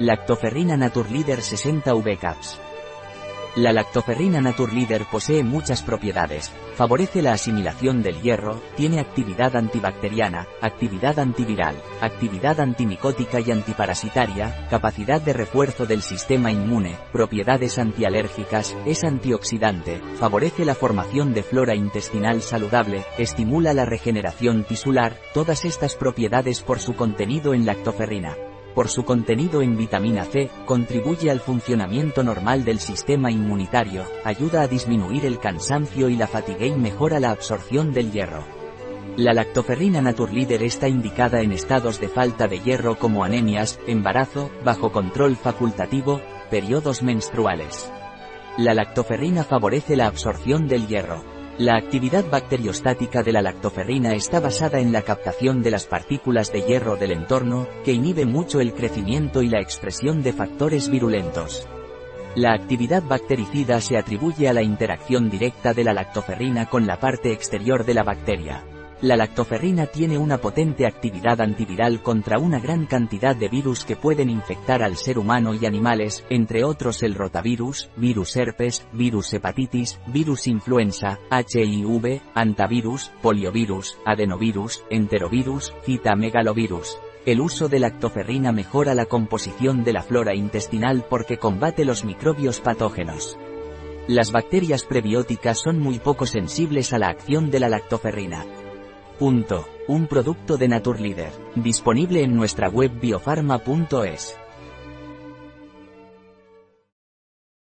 Lactoferrina Naturleader 60 V Caps. La lactoferrina Naturleader posee muchas propiedades, favorece la asimilación del hierro, tiene actividad antibacteriana, actividad antiviral, actividad antimicótica y antiparasitaria, capacidad de refuerzo del sistema inmune, propiedades antialérgicas, es antioxidante, favorece la formación de flora intestinal saludable, estimula la regeneración tisular, todas estas propiedades por su contenido en lactoferrina por su contenido en vitamina C, contribuye al funcionamiento normal del sistema inmunitario, ayuda a disminuir el cansancio y la fatiga y mejora la absorción del hierro. La lactoferrina Naturleader está indicada en estados de falta de hierro como anemias, embarazo, bajo control facultativo, periodos menstruales. La lactoferrina favorece la absorción del hierro. La actividad bacteriostática de la lactoferrina está basada en la captación de las partículas de hierro del entorno, que inhibe mucho el crecimiento y la expresión de factores virulentos. La actividad bactericida se atribuye a la interacción directa de la lactoferrina con la parte exterior de la bacteria. La lactoferrina tiene una potente actividad antiviral contra una gran cantidad de virus que pueden infectar al ser humano y animales, entre otros el rotavirus, virus herpes, virus hepatitis, virus influenza, HIV, antavirus, poliovirus, adenovirus, enterovirus, citamegalovirus. El uso de lactoferrina mejora la composición de la flora intestinal porque combate los microbios patógenos. Las bacterias prebióticas son muy poco sensibles a la acción de la lactoferrina. Un producto de Naturleader. Disponible en nuestra web biofarma.es.